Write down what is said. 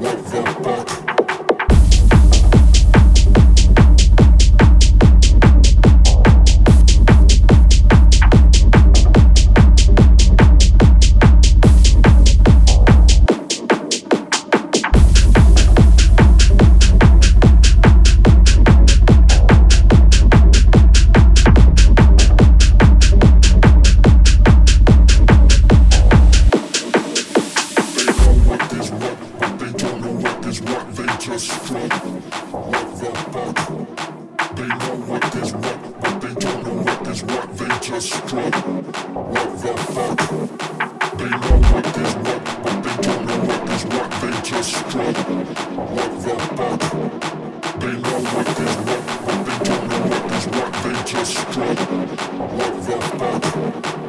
What the fuck? is what they just struck. What the fuck? They know what is what, but they don't know what is what they just struck. What the fuck? They know what is what, but they don't know what is what they just struck. What the fuck?